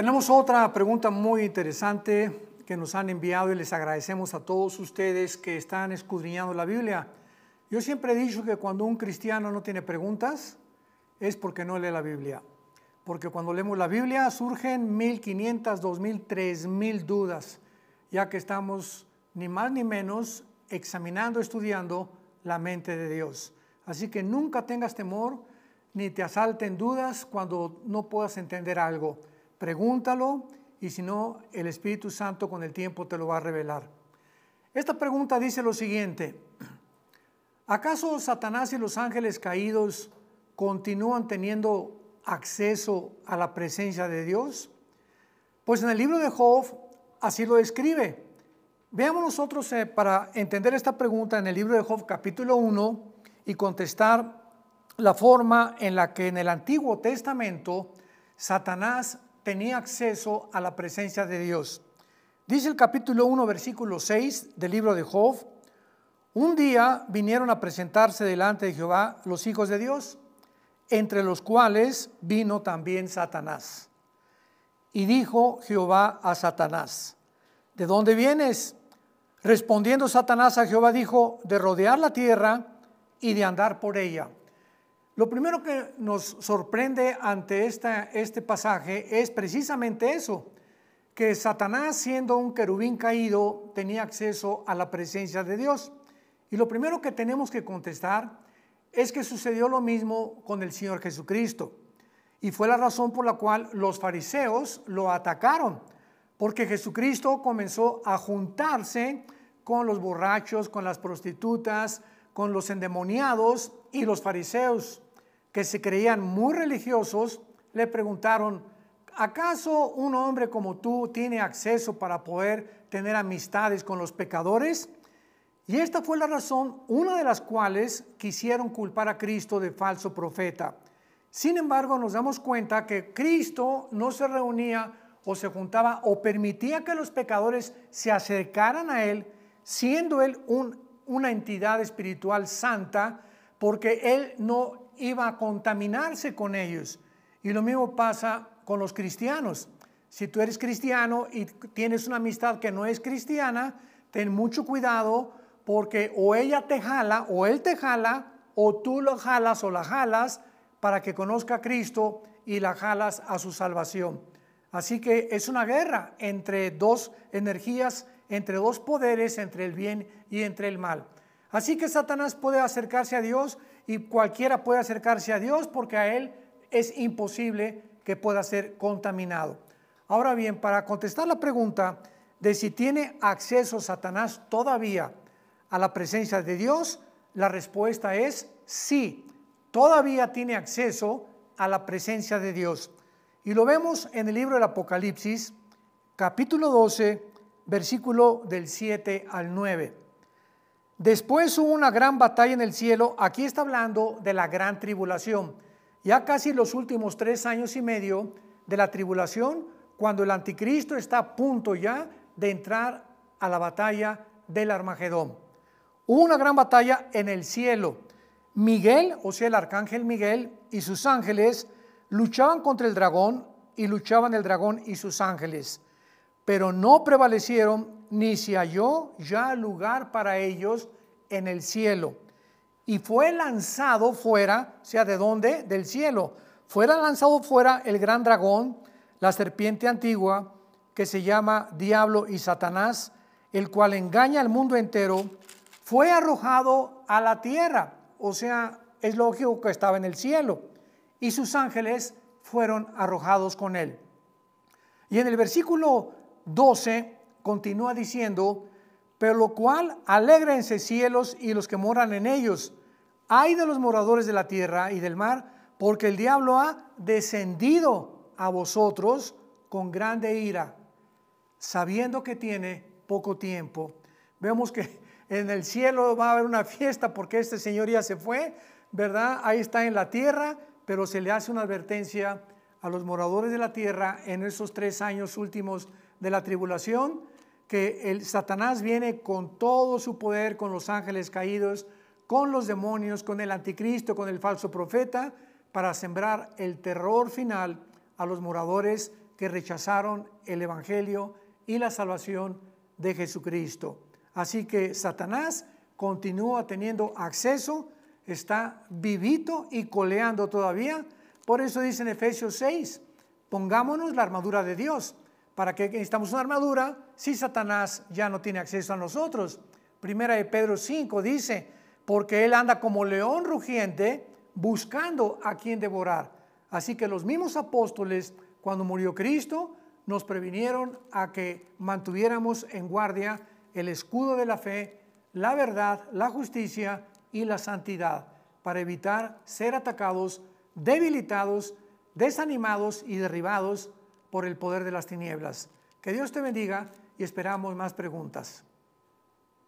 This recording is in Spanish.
Tenemos otra pregunta muy interesante que nos han enviado y les agradecemos a todos ustedes que están escudriñando la Biblia. Yo siempre he dicho que cuando un cristiano no tiene preguntas es porque no lee la Biblia. Porque cuando leemos la Biblia surgen 1500, 2000, 3000 dudas, ya que estamos ni más ni menos examinando, estudiando la mente de Dios. Así que nunca tengas temor ni te asalten dudas cuando no puedas entender algo. Pregúntalo y si no, el Espíritu Santo con el tiempo te lo va a revelar. Esta pregunta dice lo siguiente. ¿Acaso Satanás y los ángeles caídos continúan teniendo acceso a la presencia de Dios? Pues en el libro de Job así lo describe. Veamos nosotros eh, para entender esta pregunta en el libro de Job capítulo 1 y contestar la forma en la que en el Antiguo Testamento Satanás tenía acceso a la presencia de Dios. Dice el capítulo 1, versículo 6 del libro de Job, un día vinieron a presentarse delante de Jehová los hijos de Dios, entre los cuales vino también Satanás. Y dijo Jehová a Satanás, ¿de dónde vienes? Respondiendo Satanás a Jehová dijo, de rodear la tierra y de andar por ella. Lo primero que nos sorprende ante este pasaje es precisamente eso, que Satanás siendo un querubín caído tenía acceso a la presencia de Dios. Y lo primero que tenemos que contestar es que sucedió lo mismo con el Señor Jesucristo. Y fue la razón por la cual los fariseos lo atacaron, porque Jesucristo comenzó a juntarse con los borrachos, con las prostitutas, con los endemoniados y los fariseos que se creían muy religiosos, le preguntaron, ¿acaso un hombre como tú tiene acceso para poder tener amistades con los pecadores? Y esta fue la razón, una de las cuales quisieron culpar a Cristo de falso profeta. Sin embargo, nos damos cuenta que Cristo no se reunía o se juntaba o permitía que los pecadores se acercaran a Él, siendo Él una entidad espiritual santa, porque Él no iba a contaminarse con ellos. Y lo mismo pasa con los cristianos. Si tú eres cristiano y tienes una amistad que no es cristiana, ten mucho cuidado porque o ella te jala o él te jala o tú lo jalas o la jalas para que conozca a Cristo y la jalas a su salvación. Así que es una guerra entre dos energías, entre dos poderes, entre el bien y entre el mal. Así que Satanás puede acercarse a Dios y cualquiera puede acercarse a Dios porque a Él es imposible que pueda ser contaminado. Ahora bien, para contestar la pregunta de si tiene acceso Satanás todavía a la presencia de Dios, la respuesta es sí, todavía tiene acceso a la presencia de Dios. Y lo vemos en el libro del Apocalipsis, capítulo 12, versículo del 7 al 9. Después hubo una gran batalla en el cielo. Aquí está hablando de la gran tribulación. Ya casi los últimos tres años y medio de la tribulación, cuando el anticristo está a punto ya de entrar a la batalla del Armagedón. Hubo una gran batalla en el cielo. Miguel, o sea, el arcángel Miguel y sus ángeles luchaban contra el dragón y luchaban el dragón y sus ángeles, pero no prevalecieron ni se halló ya lugar para ellos en el cielo. Y fue lanzado fuera, o sea, ¿de dónde? Del cielo. Fuera lanzado fuera el gran dragón, la serpiente antigua, que se llama Diablo y Satanás, el cual engaña al mundo entero, fue arrojado a la tierra. O sea, es lógico que estaba en el cielo. Y sus ángeles fueron arrojados con él. Y en el versículo 12 continúa diciendo, pero lo cual alégrense cielos y los que moran en ellos. Hay de los moradores de la tierra y del mar, porque el diablo ha descendido a vosotros con grande ira, sabiendo que tiene poco tiempo. Vemos que en el cielo va a haber una fiesta porque este Señor ya se fue, ¿verdad? Ahí está en la tierra, pero se le hace una advertencia a los moradores de la tierra en esos tres años últimos de la tribulación, que el Satanás viene con todo su poder, con los ángeles caídos, con los demonios, con el anticristo, con el falso profeta, para sembrar el terror final a los moradores que rechazaron el Evangelio y la salvación de Jesucristo. Así que Satanás continúa teniendo acceso, está vivito y coleando todavía. Por eso dice en Efesios 6, pongámonos la armadura de Dios. ¿Para qué necesitamos una armadura si Satanás ya no tiene acceso a nosotros? Primera de Pedro 5 dice, porque él anda como león rugiente buscando a quien devorar. Así que los mismos apóstoles, cuando murió Cristo, nos previnieron a que mantuviéramos en guardia el escudo de la fe, la verdad, la justicia y la santidad, para evitar ser atacados, debilitados, desanimados y derribados por el poder de las tinieblas. Que Dios te bendiga y esperamos más preguntas.